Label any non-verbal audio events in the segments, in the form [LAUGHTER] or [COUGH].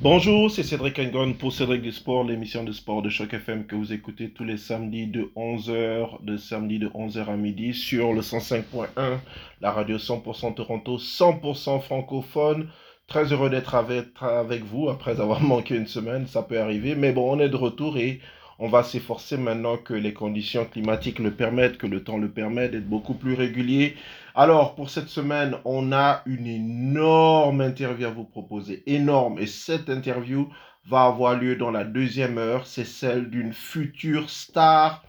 Bonjour, c'est Cédric Engon pour Cédric du Sport, l'émission de sport de Choc FM que vous écoutez tous les samedis de 11h, de samedi de 11h à midi sur le 105.1, la radio 100% Toronto, 100% francophone. Très heureux d'être avec, avec vous après avoir [LAUGHS] manqué une semaine, ça peut arriver, mais bon, on est de retour et on va s'efforcer maintenant que les conditions climatiques le permettent, que le temps le permet, d'être beaucoup plus régulier. Alors, pour cette semaine, on a une énorme interview à vous proposer. Énorme. Et cette interview va avoir lieu dans la deuxième heure. C'est celle d'une future star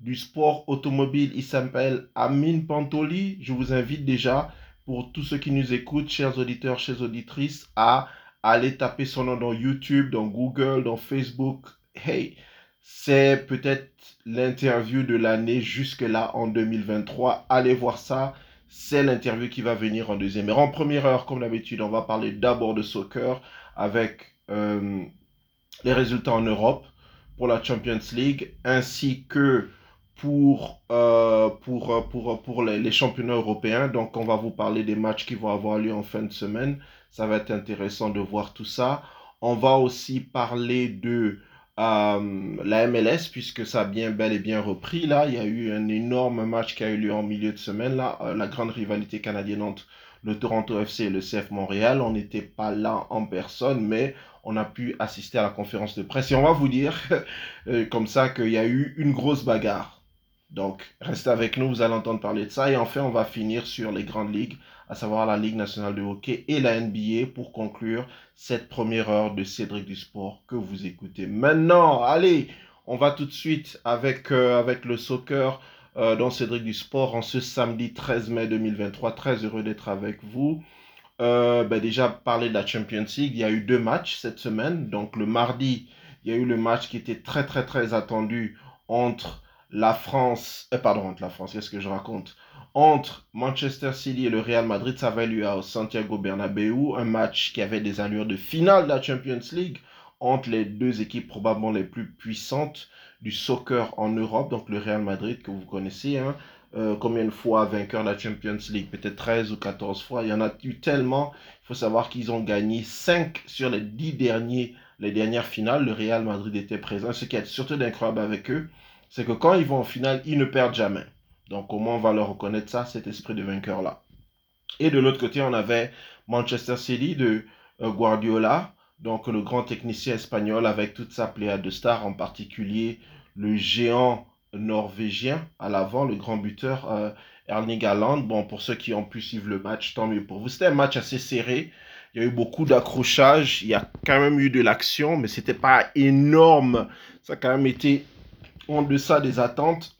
du sport automobile. Il s'appelle Amine Pantoli. Je vous invite déjà, pour tous ceux qui nous écoutent, chers auditeurs, chers auditrices, à aller taper son nom dans YouTube, dans Google, dans Facebook. Hey, c'est peut-être l'interview de l'année jusque-là en 2023. Allez voir ça. C'est l'interview qui va venir en deuxième heure. En première heure, comme d'habitude, on va parler d'abord de soccer avec euh, les résultats en Europe pour la Champions League ainsi que pour, euh, pour, pour, pour les, les, championnats européens. Donc, on va vous parler des matchs qui vont avoir lieu en fin de semaine. Ça va être intéressant de voir tout ça. On va aussi parler de euh, la MLS, puisque ça a bien bel et bien repris. Là, il y a eu un énorme match qui a eu lieu en milieu de semaine. Là, euh, la grande rivalité canadienne entre le Toronto FC et le CF Montréal. On n'était pas là en personne, mais on a pu assister à la conférence de presse. Et on va vous dire, [LAUGHS] euh, comme ça, qu'il y a eu une grosse bagarre. Donc, restez avec nous, vous allez entendre parler de ça. Et enfin, on va finir sur les grandes ligues à savoir la Ligue nationale de hockey et la NBA pour conclure cette première heure de Cédric du Sport que vous écoutez. Maintenant, allez, on va tout de suite avec, euh, avec le soccer euh, dans Cédric du Sport en ce samedi 13 mai 2023. Très heureux d'être avec vous. Euh, ben déjà, parler de la Champions League, il y a eu deux matchs cette semaine. Donc le mardi, il y a eu le match qui était très très très attendu entre la France, pardon, entre la France, qu'est-ce que je raconte? Entre Manchester City et le Real Madrid, ça va lieu à Santiago Bernabéu, un match qui avait des allures de finale de la Champions League entre les deux équipes probablement les plus puissantes du soccer en Europe, donc le Real Madrid que vous connaissez, hein. euh, combien de fois vainqueur de la Champions League? Peut-être 13 ou 14 fois. Il y en a eu tellement. Il faut savoir qu'ils ont gagné 5 sur les 10 derniers, les dernières finales. Le Real Madrid était présent. Ce qui est surtout incroyable avec eux, c'est que quand ils vont en finale, ils ne perdent jamais. Donc, comment on va leur reconnaître ça, cet esprit de vainqueur-là Et de l'autre côté, on avait Manchester City de euh, Guardiola, donc le grand technicien espagnol avec toute sa pléiade de stars, en particulier le géant norvégien à l'avant, le grand buteur euh, Erling Haaland. Bon, pour ceux qui ont pu suivre le match, tant mieux pour vous. C'était un match assez serré. Il y a eu beaucoup d'accrochages. Il y a quand même eu de l'action, mais c'était pas énorme. Ça a quand même été en deçà des attentes.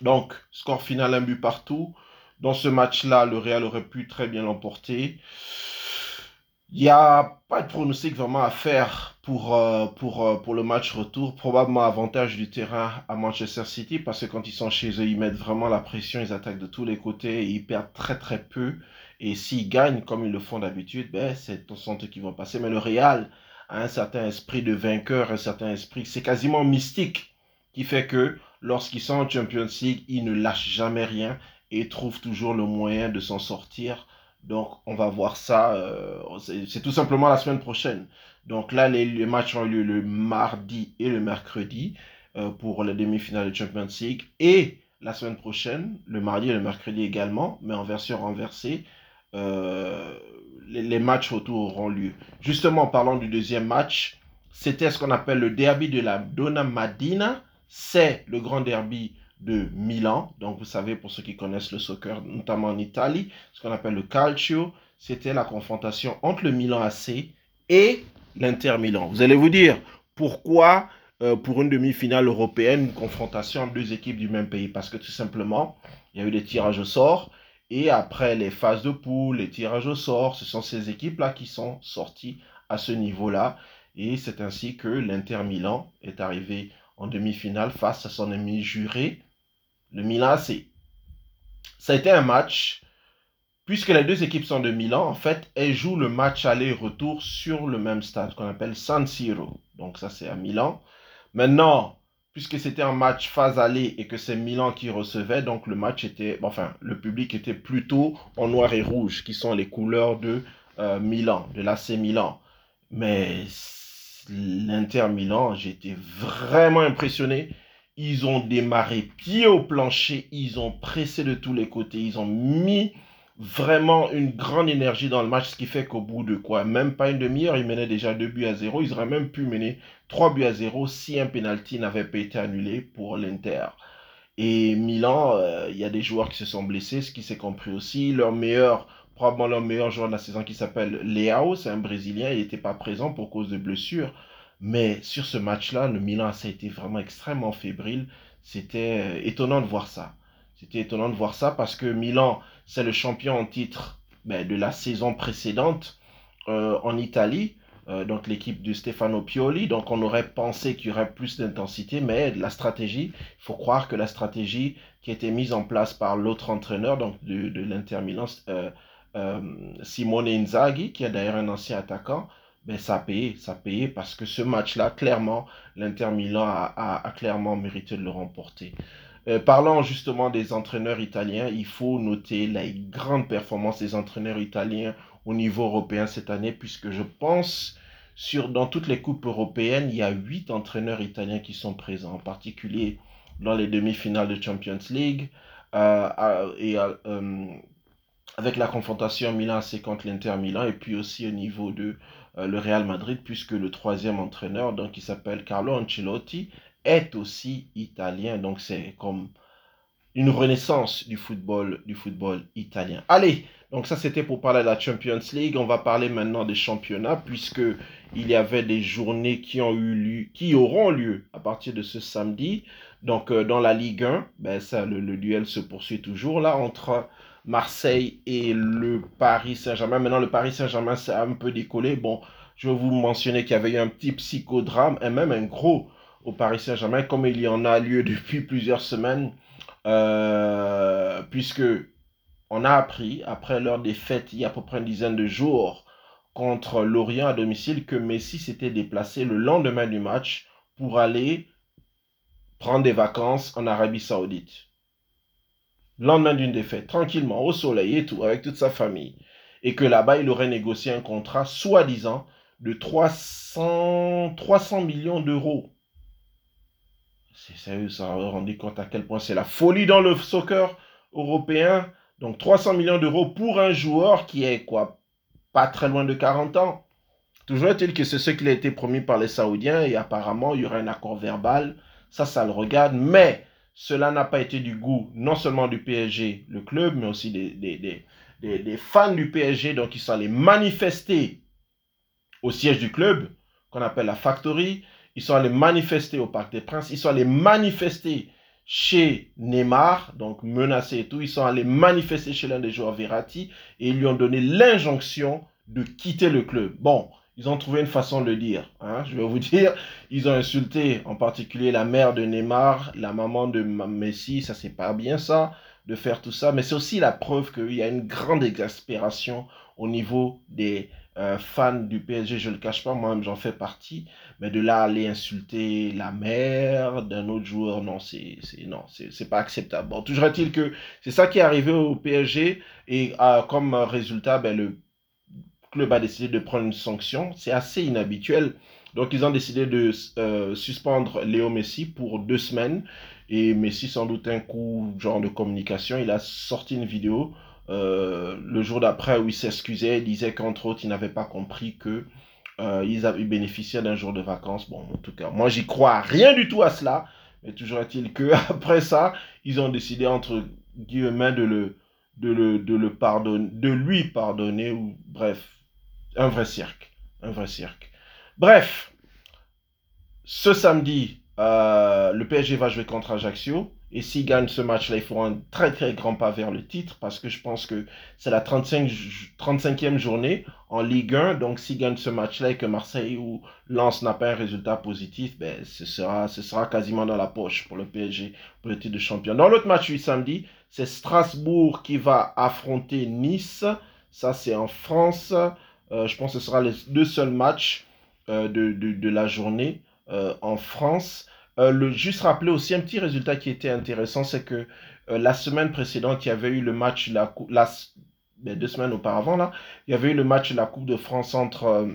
Donc, score final, un but partout. Dans ce match-là, le Real aurait pu très bien l'emporter. Il n'y a pas de pronostic vraiment à faire pour, euh, pour, euh, pour le match retour. Probablement avantage du terrain à Manchester City parce que quand ils sont chez eux, ils mettent vraiment la pression, ils attaquent de tous les côtés et ils perdent très très peu. Et s'ils gagnent comme ils le font d'habitude, ben, c'est ton santé qui vont passer. Mais le Real a un certain esprit de vainqueur, un certain esprit, c'est quasiment mystique qui fait que lorsqu'ils sont en Champions League, ils ne lâchent jamais rien et trouvent toujours le moyen de s'en sortir. Donc, on va voir ça. Euh, c'est tout simplement la semaine prochaine. Donc là, les, matchs ont eu lieu le mardi et le mercredi euh, pour les demi-finales de Champions League. Et la semaine prochaine, le mardi et le mercredi également, mais en version renversée, euh, les, matchs autour auront lieu. Justement, en parlant du deuxième match, c'était ce qu'on appelle le derby de la Donna Madina c'est le grand derby de Milan. Donc, vous savez, pour ceux qui connaissent le soccer, notamment en Italie, ce qu'on appelle le calcio, c'était la confrontation entre le Milan AC et l'Inter Milan. Vous allez vous dire, pourquoi euh, pour une demi-finale européenne, une confrontation entre deux équipes du même pays? Parce que tout simplement, il y a eu des tirages au sort. Et après les phases de poule, les tirages au sort, ce sont ces équipes-là qui sont sorties à ce niveau-là. Et c'est ainsi que l'Inter Milan est arrivé en demi-finale face à son ami juré, le Milan AC. Ça a été un match, puisque les deux équipes sont de Milan, en fait, elles jouent le match aller-retour sur le même stade qu'on appelle San Siro. Donc ça, c'est à Milan. Maintenant, puisque c'était un match phase aller et que c'est Milan qui recevait, donc le match était, enfin, le public était plutôt en noir et rouge, qui sont les couleurs de euh, Milan, de l'AC Milan. Mais l'Inter Milan, j'étais vraiment impressionné. Ils ont démarré pied au plancher, ils ont pressé de tous les côtés, ils ont mis vraiment une grande énergie dans le match, ce qui fait qu'au bout de quoi, même pas une demi-heure, ils menaient déjà 2 buts à 0. Ils auraient même pu mener 3 buts à 0 si un penalty n'avait pas été annulé pour l'Inter. Et Milan, euh, il y a des joueurs qui se sont blessés, ce qui s'est compris aussi. Leur meilleur, probablement leur meilleur joueur de la saison qui s'appelle Leao, c'est un Brésilien, il n'était pas présent pour cause de blessure. Mais sur ce match-là, le Milan, ça a été vraiment extrêmement fébrile. C'était euh, étonnant de voir ça. C'était étonnant de voir ça parce que Milan, c'est le champion en titre ben, de la saison précédente euh, en Italie. Euh, donc l'équipe de Stefano Pioli. Donc on aurait pensé qu'il y aurait plus d'intensité, mais la stratégie, il faut croire que la stratégie qui a été mise en place par l'autre entraîneur donc de, de l'Inter Milan, Simone Inzaghi, qui est d'ailleurs un ancien attaquant, ben, ça a payé, ça a payé parce que ce match-là, clairement, l'Inter Milan a, clairement mérité de le remporter. parlant justement des entraîneurs italiens, il faut noter la grande performance des entraîneurs italiens au niveau européen cette année, puisque je pense, sur, dans toutes les coupes européennes, il y a huit entraîneurs italiens qui sont présents, en particulier dans les demi-finales de Champions League, euh, et euh, avec la confrontation Milan-AC contre l'Inter Milan, et puis aussi au niveau de euh, le Real Madrid, puisque le troisième entraîneur, donc qui s'appelle Carlo Ancelotti, est aussi italien. Donc c'est comme une renaissance du football, du football italien. Allez, donc ça c'était pour parler de la Champions League. On va parler maintenant des championnats puisque il y avait des journées qui ont eu lieu, qui auront lieu à partir de ce samedi. Donc euh, dans la Ligue 1, ben ça, le, duel se poursuit toujours là entre Marseille et le Paris Saint-Germain. Maintenant le Paris Saint-Germain s'est un peu décollé. Bon, je vais vous mentionner qu'il y avait eu un petit psychodrame et même un gros au Paris Saint-Germain comme il y en a lieu depuis plusieurs semaines. Euh, puisque on a appris, après leur défaite il y a à peu près une dizaine de jours contre Lorient à domicile, que Messi s'était déplacé le lendemain du match pour aller prendre des vacances en Arabie Saoudite. Lendemain d'une défaite, tranquillement, au soleil et tout, avec toute sa famille. Et que là-bas, il aurait négocié un contrat, soi-disant, de 300, 300 millions d'euros. C'est sérieux, ça vous rendu compte à quel point c'est la folie dans le soccer européen? Donc 300 millions d'euros pour un joueur qui est quoi Pas très loin de 40 ans. Toujours est-il que c'est ce qui a été promis par les Saoudiens et apparemment il y aura un accord verbal. Ça, ça le regarde. Mais cela n'a pas été du goût non seulement du PSG, le club, mais aussi des, fans du PSG. Donc ils sont allés manifester au siège du club qu'on appelle la Factory. Ils sont allés manifester au Parc des Princes. Ils sont allés manifester chez Neymar, donc menacé et tout. Ils sont allés manifester chez l'un des joueurs Verratti et ils lui ont donné l'injonction de quitter le club. Bon, ils ont trouvé une façon de le dire. Hein, je vais vous dire, ils ont insulté en particulier la mère de Neymar, la maman de Messi. Ça, c'est pas bien ça, de faire tout ça. Mais c'est aussi la preuve qu'il y a une grande exaspération au niveau des euh, fans du PSG. Je le cache pas, moi-même, j'en fais partie. Mais de là aller insulter la mère d'un autre joueur, non, c'est non, c'est pas acceptable. Bon, toujours est-il que c'est ça qui est arrivé au PSG et euh, comme résultat, ben, le club a décidé de prendre une sanction. C'est assez inhabituel. Donc ils ont décidé de euh, suspendre Léo Messi pour deux semaines. Et Messi, sans doute un coup genre de communication, il a sorti une vidéo euh, le jour d'après où il s'excusait, il disait qu'entre autres, il n'avait pas compris que euh, ils avaient bénéficié d'un jour de vacances. Bon, en tout cas, moi, j'y crois rien du tout à cela. Mais toujours est-il que [LAUGHS] après ça, ils ont décidé entre guillemets de le, de le, de le pardonner, de lui pardonner ou bref, un vrai cirque, un vrai cirque. Bref, ce samedi, euh, le PSG va jouer contre Ajaccio. Et s'ils gagnent ce match-là, ils feront un très très grand pas vers le titre parce que je pense que c'est la 35, 35e journée en Ligue 1. Donc s'ils gagnent ce match-là et que Marseille ou Lens n'a pas un résultat positif, ben, ce, sera, ce sera quasiment dans la poche pour le PSG, pour le titre de champion. Dans l'autre match du samedi, c'est Strasbourg qui va affronter Nice. Ça c'est en France. Euh, je pense que ce sera les deux seuls matchs euh, de, de, de, la journée euh, en France. Le, juste rappeler aussi un petit résultat qui était intéressant, c'est que la semaine précédente, il y avait eu le match, la, la, ben, deux semaines auparavant, là, il y avait eu le match de la Coupe de France entre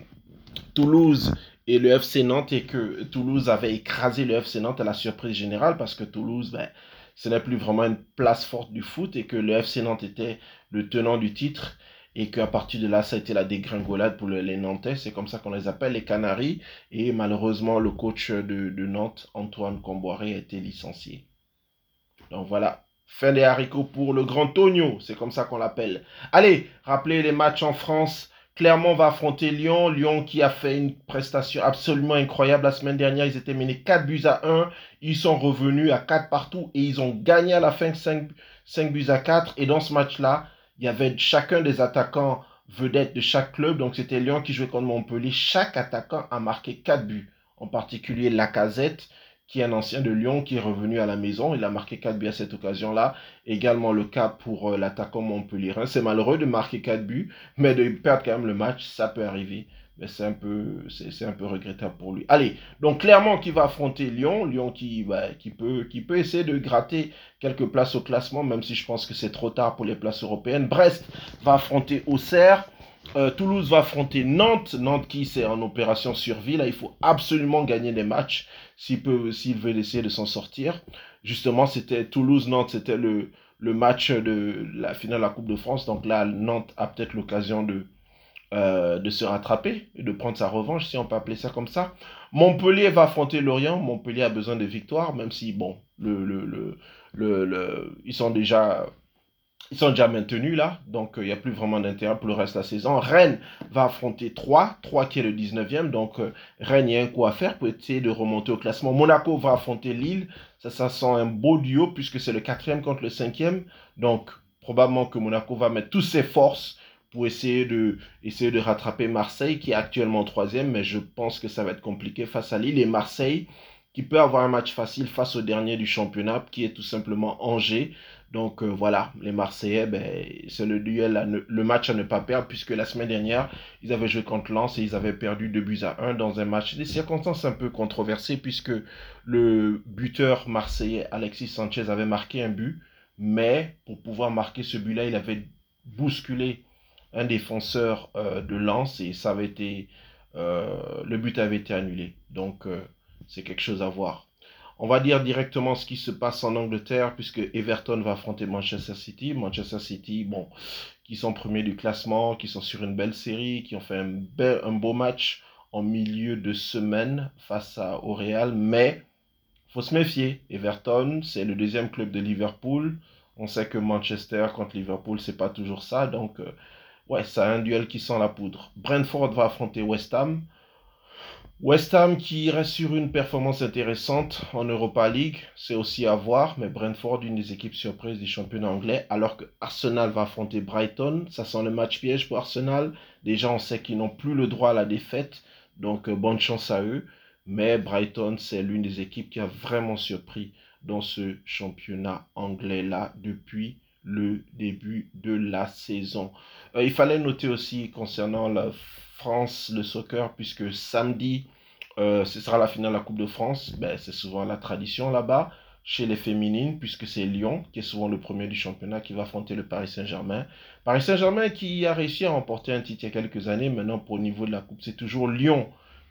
Toulouse et le FC Nantes et que Toulouse avait écrasé le FC Nantes à la surprise générale parce que Toulouse, ben, ce n'est plus vraiment une place forte du foot et que le FC Nantes était le tenant du titre et qu'à partir de là, ça a été la dégringolade pour les Nantais. C'est comme ça qu'on les appelle, les Canaries. Et malheureusement, le coach de, Nantes, Antoine Comboiré, a été licencié. Donc voilà, fin des haricots pour le grand Tonio, c'est comme ça qu'on l'appelle. Allez, rappelez les matchs en France. Clermont va affronter Lyon. Lyon qui a fait une prestation absolument incroyable la semaine dernière. Ils étaient menés 4 buts à 1. Ils sont revenus à 4 partout et ils ont gagné à la fin 5, 5 buts à 4. Et dans ce match-là, il y avait chacun des attaquants vedettes de chaque club. Donc c'était Lyon qui jouait contre Montpellier. Chaque attaquant a marqué 4 buts. En particulier Lacazette qui est un ancien de Lyon, qui est revenu à la maison. Il a marqué 4 buts à cette occasion-là. Également le cas pour euh, l'attaquant Montpellier. C'est malheureux de marquer 4 buts, mais de perdre quand même le match, ça peut arriver. Mais c'est un peu, regrettable pour lui. Allez, donc clairement qui va affronter Lyon, Lyon qui, bah, qui, peut, essayer de gratter quelques places au classement, même si je pense que c'est trop tard pour les places européennes. Brest va affronter Auxerre. Euh, Toulouse va affronter Nantes. Nantes qui c'est en opération survie. Là, il faut absolument gagner des matchs s'il veut essayer de s'en sortir. Justement, c'était Toulouse-Nantes, c'était le, le match de la finale de la Coupe de France. Donc là, Nantes a peut-être l'occasion de, euh, de se rattraper et de prendre sa revanche, si on peut appeler ça comme ça. Montpellier va affronter Lorient. Montpellier a besoin de victoires, même si, bon, le, le, le, le ils sont déjà ils sont déjà maintenus là, donc euh, il n'y a plus vraiment d'intérêt pour le reste de la saison. Rennes va affronter 3, 3 qui est le 19e, donc euh, Rennes, il y a un coup à faire pour essayer de remonter au classement. Monaco va affronter Lille, ça, ça sent un beau duo puisque c'est le 4e contre le 5e, donc probablement que Monaco va mettre toutes ses forces pour essayer de, essayer de rattraper Marseille qui est actuellement 3e, mais je pense que ça va être compliqué face à Lille et Marseille qui peut avoir un match facile face au dernier du championnat qui est tout simplement Angers. Donc euh, voilà, les Marseillais, ben, c'est le duel, le match à ne pas perdre, puisque la semaine dernière, ils avaient joué contre Lens et ils avaient perdu 2 buts à 1 dans un match. Des circonstances un peu controversées, puisque le buteur marseillais Alexis Sanchez avait marqué un but, mais pour pouvoir marquer ce but-là, il avait bousculé un défenseur euh, de Lens et ça avait été, euh, le but avait été annulé. Donc c'est quelque chose à voir. On va dire directement ce qui se passe en Angleterre, puisque Everton va affronter Manchester City. Manchester City, bon, qui sont premiers du classement, qui sont sur une belle série, qui ont fait un, beau match en milieu de semaine face à, au Real, mais faut se méfier. Everton, c'est le deuxième club de Liverpool. On sait que Manchester contre Liverpool, c'est pas toujours ça, donc euh, ouais, ça a un duel qui sent la poudre. Brentford va affronter West Ham. West Ham qui reste sur une performance intéressante en Europa League, c'est aussi à voir, mais Brentford, une des équipes surprises du championnat anglais, alors que Arsenal va affronter Brighton, ça sent le match piège pour Arsenal. Déjà, on sait qu'ils n'ont plus le droit à la défaite, donc euh, bonne chance à eux. Mais Brighton, c'est l'une des équipes qui a vraiment surpris dans ce championnat anglais-là depuis le début de la saison. Euh, il fallait noter aussi concernant la France, le soccer, puisque samedi, euh, ce sera la finale de la Coupe de France. Ben, c'est souvent la tradition là-bas, chez les féminines, puisque c'est Lyon, qui est souvent le premier du championnat, qui va affronter le Paris Saint-Germain. Paris Saint-Germain qui a réussi à remporter un titre il y a quelques années. Maintenant, pour le niveau de la Coupe, c'est toujours Lyon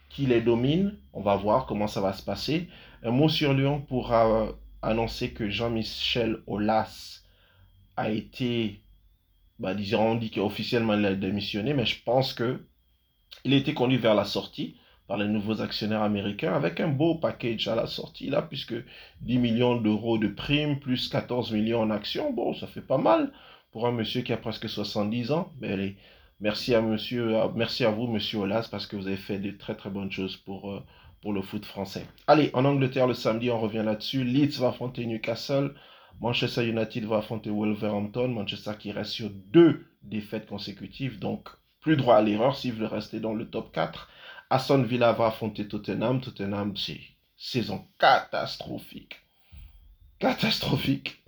qui les domine. On va voir comment ça va se passer. Un mot sur Lyon pour euh, annoncer que Jean-Michel Aulas a été, bah, disons, on dit qu'officiellement il a démissionné, mais je pense que il a été conduit vers la sortie par les nouveaux actionnaires américains avec un beau package à la sortie là, puisque 10 millions d'euros de primes plus 14 millions en actions, bon, ça fait pas mal pour un monsieur qui a presque 70 ans. Mais merci à monsieur, merci à vous, monsieur Olas, parce que vous avez fait de très très bonnes choses pour, euh, pour le foot français. Allez, en Angleterre, le samedi, on revient là-dessus. Leeds va affronter Newcastle. Manchester United va affronter Wolverhampton. Manchester qui reste sur deux défaites consécutives, donc plus droit à l'erreur s'il veut rester dans le top 4. Aston Villa va affronter Tottenham. Tottenham, c'est saison catastrophique. Catastrophique.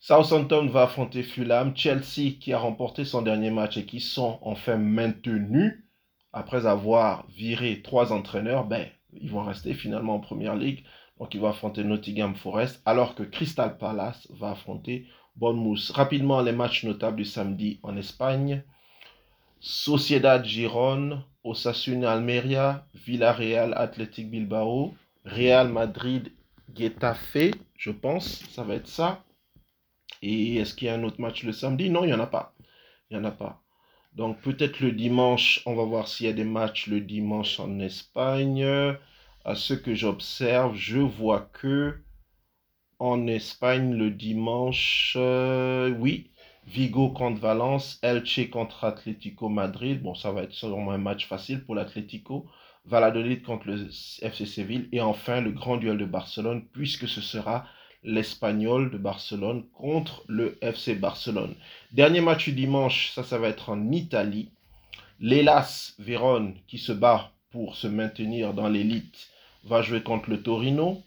Southampton va affronter Fulham. Chelsea, qui a remporté son dernier match et qui sont enfin maintenus après avoir viré trois entraîneurs, ben, ils vont rester finalement en première ligue. Donc, ils vont affronter Nottingham Forest, alors que Crystal Palace va affronter Bournemouth. Rapidement, les matchs notables du samedi en Espagne. Sociedad Giron Osasuna Almeria, Villarreal Athletic Bilbao, Real Madrid Getafe, je pense, ça va être ça. Et est-ce qu'il y a un autre match le samedi? Non, il n'y en a pas. Il n'y en a pas. Donc peut-être le dimanche, on va voir s'il y a des matchs le dimanche en Espagne. À ce que j'observe, je vois que en Espagne le dimanche, euh, oui, Vigo contre Valence, Elche contre Atlético Madrid. Bon, ça va être sûrement un match facile pour l'Atlético. Valladolid contre le FC Séville. Et enfin, le grand duel de Barcelone, puisque ce sera l'Espagnol de Barcelone contre le FC Barcelone. Dernier match du dimanche, ça, ça va être en Italie. L'Elas Vérone, qui se bat pour se maintenir dans l'élite, va jouer contre le Torino.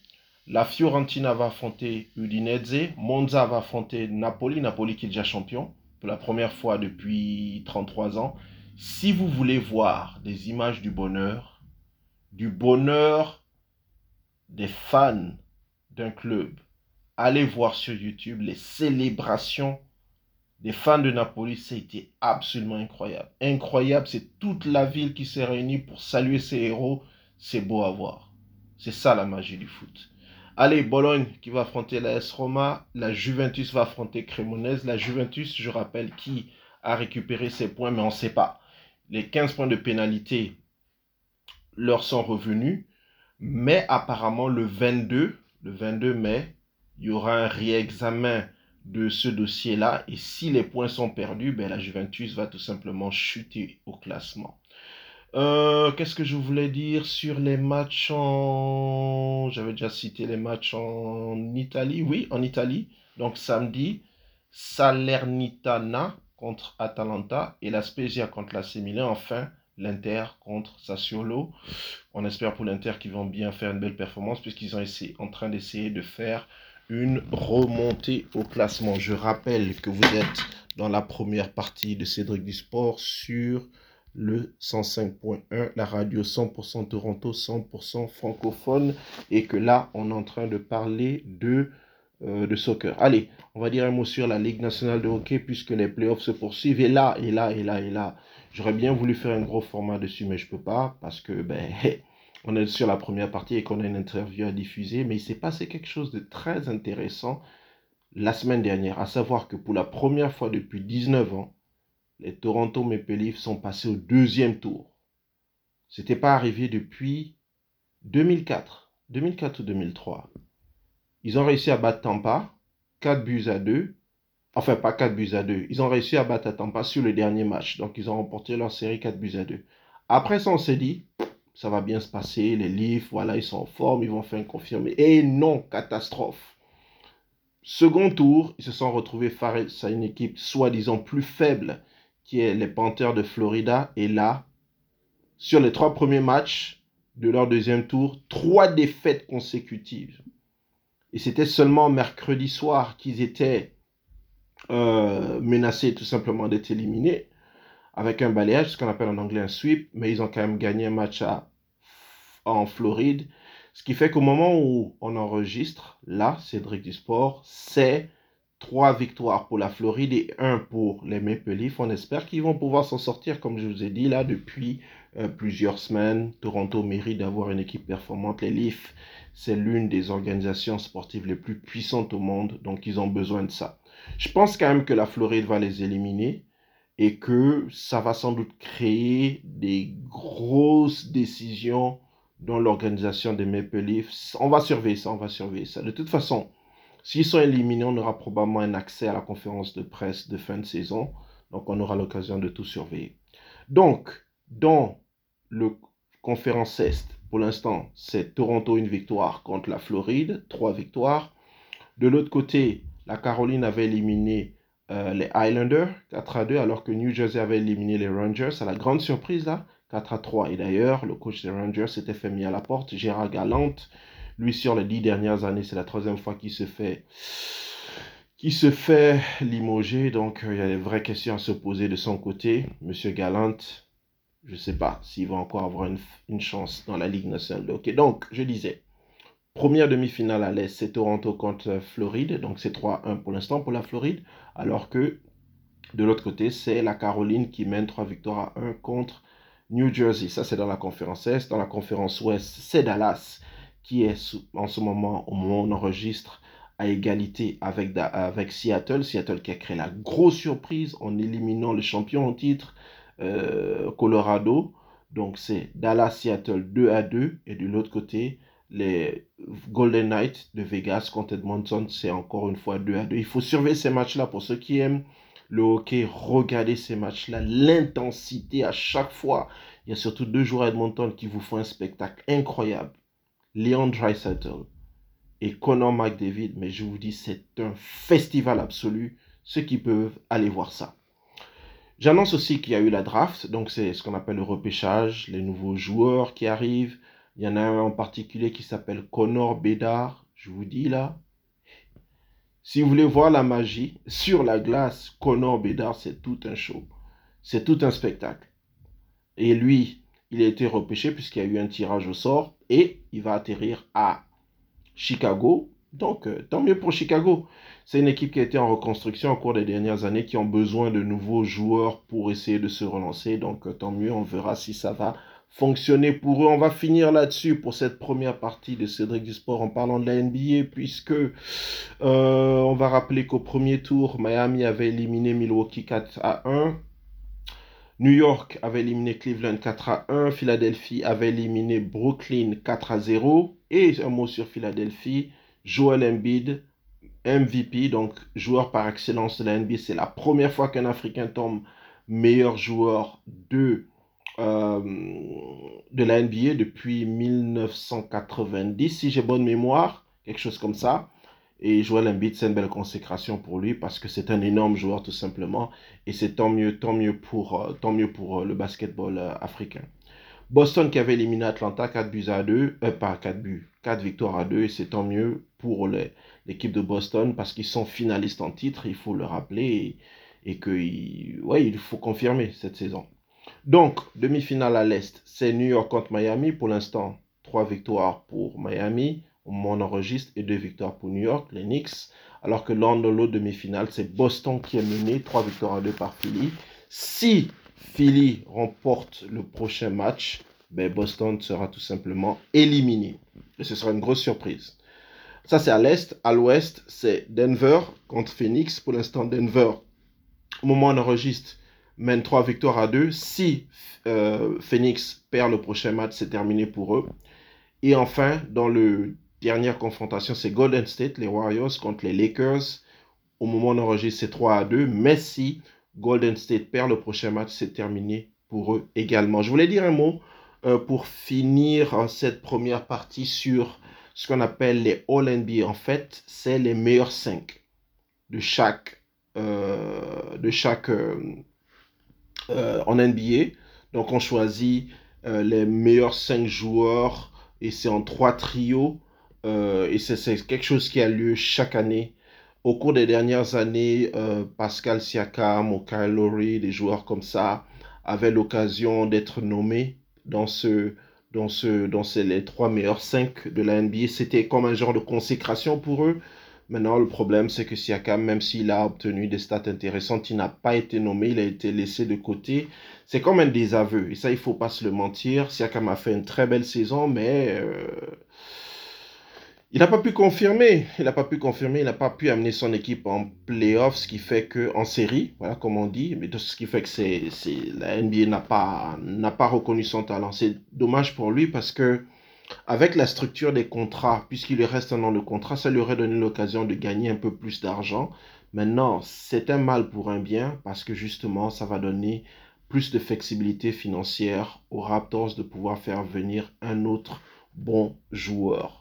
La Fiorentina va affronter Udinese. Monza va affronter Napoli. Napoli qui est déjà champion pour la première fois depuis 33 ans. Si vous voulez voir des images du bonheur, du bonheur des fans d'un club, allez voir sur YouTube les célébrations des fans de Napoli. C'était absolument incroyable. Incroyable, c'est toute la ville qui s'est réunie pour saluer ses héros. C'est beau à voir. C'est ça la magie du foot. Allez, Bologne qui va affronter la S Roma. La Juventus va affronter Cremonese. La Juventus, je rappelle, qui a récupéré ses points, mais on ne sait pas. Les 15 points de pénalité leur sont revenus. Mais apparemment, le 22, le 22 mai, il y aura un réexamen de ce dossier-là. Et si les points sont perdus, ben, la Juventus va tout simplement chuter au classement. Euh, qu'est-ce que je voulais dire sur les matchs en... J'avais déjà cité les matchs en Italie. Oui, en Italie. Donc samedi, Salernitana contre Atalanta et la Spezia contre la Milan. Enfin, l'Inter contre Sassuolo. On espère pour l'Inter qu'ils vont bien faire une belle performance puisqu'ils sont en train d'essayer de faire une remontée au classement. Je rappelle que vous êtes dans la première partie de Cédric du Sport sur le 105.1, la radio 100% Toronto, 100% francophone, et que là, on est en train de parler de, euh, de soccer. Allez, on va dire un mot sur la Ligue nationale de hockey, puisque les playoffs se poursuivent, et là, et là, et là, et là, j'aurais bien voulu faire un gros format dessus, mais je peux pas, parce que, ben, [LAUGHS] on est sur la première partie et qu'on a une interview à diffuser, mais il s'est passé quelque chose de très intéressant la semaine dernière, à savoir que pour la première fois depuis 19 ans, les Toronto Maple Leafs sont passés au deuxième tour. C'était pas arrivé depuis 2004, 2004 ou 2003. Ils ont réussi à battre Tampa, 4 buts à 2. Enfin, pas 4 buts à 2. Ils ont réussi à battre Tampa sur le dernier match. Donc, ils ont remporté leur série 4 buts à 2. Après ça, on s'est dit, ça va bien se passer. Les Leafs, voilà, ils sont en forme, ils vont faire une confirmer. Et non, catastrophe. Second tour, ils se sont retrouvés face à une équipe soi-disant plus faible qui est les Panthers de Florida. Et là, sur les trois premiers matchs de leur deuxième tour, trois défaites consécutives. Et c'était seulement mercredi soir qu'ils étaient euh, menacés tout simplement d'être éliminés avec un balayage, ce qu'on appelle en anglais un sweep, mais ils ont quand même gagné un match à, en Floride. Ce qui fait qu'au moment où on enregistre, là, Cédric du Sport, c'est trois victoires pour la Floride et un pour les Maple Leafs. On espère qu'ils vont pouvoir s'en sortir, comme je vous ai dit là, depuis euh, plusieurs semaines. Toronto mérite d'avoir une équipe performante. Les Leafs, c'est l'une des organisations sportives les plus puissantes au monde, donc ils ont besoin de ça. Je pense quand même que la Floride va les éliminer et que ça va sans doute créer des grosses décisions dans l'organisation des Maple Leafs. On va surveiller ça, on va surveiller ça. De toute façon, S'ils sont éliminés, on aura probablement un accès à la conférence de presse de fin de saison. Donc, on aura l'occasion de tout surveiller. Donc, dans le conférence Est, pour l'instant, c'est Toronto une victoire contre la Floride, trois victoires. De l'autre côté, la Caroline avait éliminé euh, les Islanders 4 à 2, alors que New Jersey avait éliminé les Rangers. À la grande surprise, là, 4 à 3. Et d'ailleurs, le coach des Rangers s'était fait mis à la porte, Gérard Galante, lui, sur les dix dernières années, c'est la troisième fois qu'il se fait se fait limoger. Donc, euh, il y a des vraies questions à se poser de son côté. Monsieur Galant, je ne sais pas s'il va encore avoir une, chance dans la Ligue nationale. Ok, donc, je disais, première demi-finale à l'Est, c'est Toronto contre Floride. Donc, c'est 3-1 pour l'instant pour la Floride. Alors que de l'autre côté, c'est la Caroline qui mène 3 victoires à 1 contre New Jersey, ça c'est dans la conférence Est. Dans la conférence Ouest, c'est Dallas qui est en ce moment, au moment où on enregistre, à égalité avec, avec Seattle. Seattle qui a créé la grosse surprise en éliminant le champion en titre, euh, Colorado. Donc c'est Dallas-Seattle 2 à 2. Et de l'autre côté, les Golden Knights de Vegas contre Edmonton, c'est encore une fois 2 à 2. Il faut surveiller ces matchs-là pour ceux qui aiment le hockey. Regardez ces matchs-là, l'intensité à chaque fois. Il y a surtout deux joueurs à Edmonton qui vous font un spectacle incroyable. Leon Dreisaitl et Conor McDavid, mais je vous dis, c'est un festival absolu. Ceux qui peuvent aller voir ça. J'annonce aussi qu'il y a eu la draft, donc c'est ce qu'on appelle le repêchage, les nouveaux joueurs qui arrivent. Il y en a un en particulier qui s'appelle Connor Bedard. Je vous dis là, si vous voulez voir la magie sur la glace, Connor Bedard, c'est tout un show. C'est tout un spectacle. Et lui, il a été repêché puisqu'il y a eu un tirage au sort et il va atterrir à Chicago. Donc, euh, tant mieux pour Chicago. C'est une équipe qui a été en reconstruction au cours des dernières années, qui ont besoin de nouveaux joueurs pour essayer de se relancer. Donc, euh, tant mieux, on verra si ça va fonctionner pour eux. On va finir là-dessus pour cette première partie de Cédric du Sport en parlant de la NBA, puisque euh, on va rappeler qu'au premier tour, Miami avait éliminé Milwaukee 4 à 1. New York avait éliminé Cleveland 4 à 1. Philadelphie avait éliminé Brooklyn 4 à 0. Et un mot sur Philadelphie, Joel Embiid, MVP, donc joueur par excellence de la NBA. C'est la première fois qu'un Africain tombe meilleur joueur de, euh, de la NBA depuis 1990, si j'ai bonne mémoire, quelque chose comme ça. Et Joel Embiid, c'est une belle consécration pour lui parce que c'est un énorme joueur tout simplement. Et c'est tant mieux, tant mieux pour, euh, tant mieux pour euh, le basketball africain. Boston qui avait éliminé Atlanta 4 buts à 2, euh, pas 4 buts, 4 victoires à 2, et c'est tant mieux pour l'équipe de Boston parce qu'ils sont finalistes en titre, il faut le rappeler, et, et que ouais, il faut confirmer cette saison. Donc, demi-finale à l'Est, c'est New York contre Miami. Pour l'instant, 3 victoires pour Miami au moment où on enregistre et 2 victoires pour New York, les Knicks. Alors que dans l'autre demi-finale, c'est Boston qui est mené, 3 victoires à 2 par Philly. Si Philly remporte le prochain match, ben Boston sera tout simplement éliminé. Et ce sera une grosse surprise. Ça, c'est à l'est. À l'ouest, c'est Denver contre Phoenix. Pour l'instant, Denver, au moment enregistre, mène 3 victoires à 2. Si euh, Phoenix perd le prochain match, c'est terminé pour eux. Et enfin, dans le dernière confrontation, c'est Golden State, les Warriors contre les Lakers. Au moment enregistre, c'est 3 à 2. Mais si Golden State perd le prochain match, c'est terminé pour eux également. Je voulais dire un mot euh, pour finir cette première partie sur ce qu'on appelle les All-NBA. En fait, c'est les meilleurs 5 de chaque, euh, de chaque euh, en NBA. Donc, on choisit les meilleurs 5 joueurs et c'est en trois trios. Et c'est quelque chose qui a lieu chaque année au cours des dernières années, euh, Pascal Siakam ou Kyle des joueurs comme ça, avaient l'occasion d'être nommés dans ce, dans ce, dans ces, les trois meilleurs cinq de la NBA. C'était comme un genre de consécration pour eux. Maintenant, le problème, c'est que Siakam, même s'il a obtenu des stats intéressantes, il n'a pas été nommé, il a été laissé de côté. C'est comme un désaveu. Et ça, il faut pas se le mentir. Siakam a fait une très belle saison, mais euh, il n'a pas pu confirmer, il n'a pas pu confirmer, il n'a pas pu amener son équipe en playoff, ce qui fait que en série, voilà comme on dit, mais ce qui fait que c'est, la NBA n'a pas, n'a pas reconnu son talent. C'est dommage pour lui parce que avec la structure des contrats, puisqu'il lui reste un an de contrat, ça lui aurait donné l'occasion de gagner un peu plus d'argent. Maintenant, c'est un mal pour un bien parce que justement, ça va donner plus de flexibilité financière aux Raptors de pouvoir faire venir un autre bon joueur.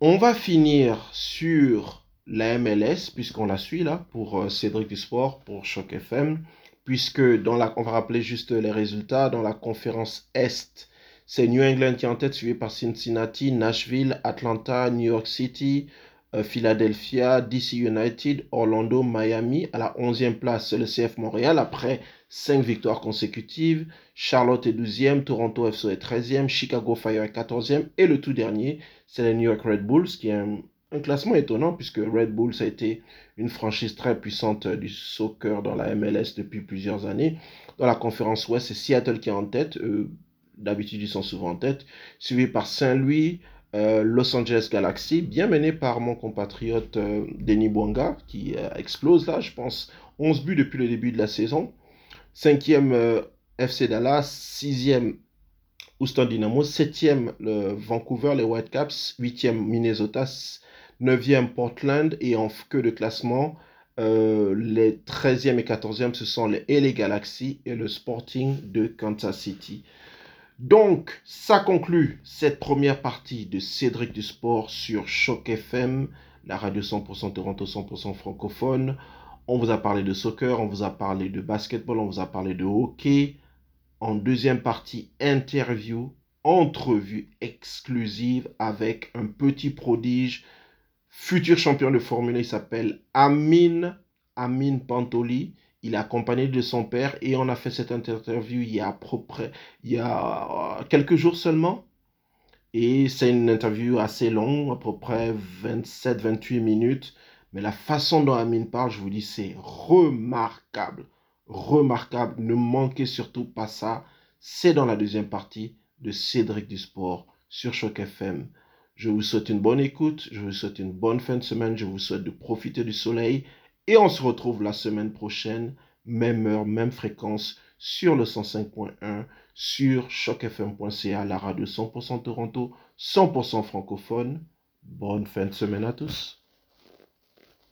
On va finir sur la MLS, puisqu'on la suit là, pour euh, Cédric du Sport, pour Choc FM, puisque dans la, on va rappeler juste les résultats, dans la conférence Est, c'est New England qui est en tête, suivi par Cincinnati, Nashville, Atlanta, New York City, euh, Philadelphia, DC United, Orlando, Miami. À la 11e place, c'est le CF Montréal, après 5 victoires consécutives. Charlotte est 12e, Toronto FC est 13e, Chicago Fire est 14e. Et le tout dernier, c'est les New York Red Bulls, qui est un, classement étonnant puisque Red Bull, ça a été une franchise très puissante du soccer dans la MLS depuis plusieurs années. Dans la conférence Ouest, c'est Seattle qui est en tête. D'habitude, ils sont souvent en tête. Suivi par Saint-Louis, euh, Los Angeles Galaxy, bien mené par mon compatriote euh, Denis Bouanga, qui euh, explose là, je pense, 11 buts depuis le début de la saison. Cinquième FC Dallas, sixième Houston Dynamo, septième le Vancouver, les Whitecaps, huitième Minnesota, neuvième Portland et en queue de classement, les 13e et 14e, ce sont les LA Galaxy et le Sporting de Kansas City. Donc, ça conclut cette première partie de Cédric du Sport sur Choc FM, la radio 100% Toronto 100% francophone. On vous a parlé de soccer, on vous a parlé de basketball, on vous a parlé de hockey. En deuxième partie, interview, entrevue exclusive avec un petit prodige, futur champion de Formule il s'appelle Amin, Amin Pantoli. Il est accompagné de son père et on a fait cette interview il y a à il y a euh, quelques jours seulement. Et c'est une interview assez longue, à peu près 27-28 minutes. Mais la façon dont Amine parle, je vous dis, c'est remarquable. Remarquable. Ne manquez surtout pas ça. C'est dans la deuxième partie de Cédric du Sport sur Choc FM. Je vous souhaite une bonne écoute. Je vous souhaite une bonne fin de semaine. Je vous souhaite de profiter du soleil et on se retrouve la semaine prochaine, même heure, même fréquence, sur le 105.1, sur chocfm.ca, la radio 100% Toronto, 100% francophone. Bonne fin de semaine à tous.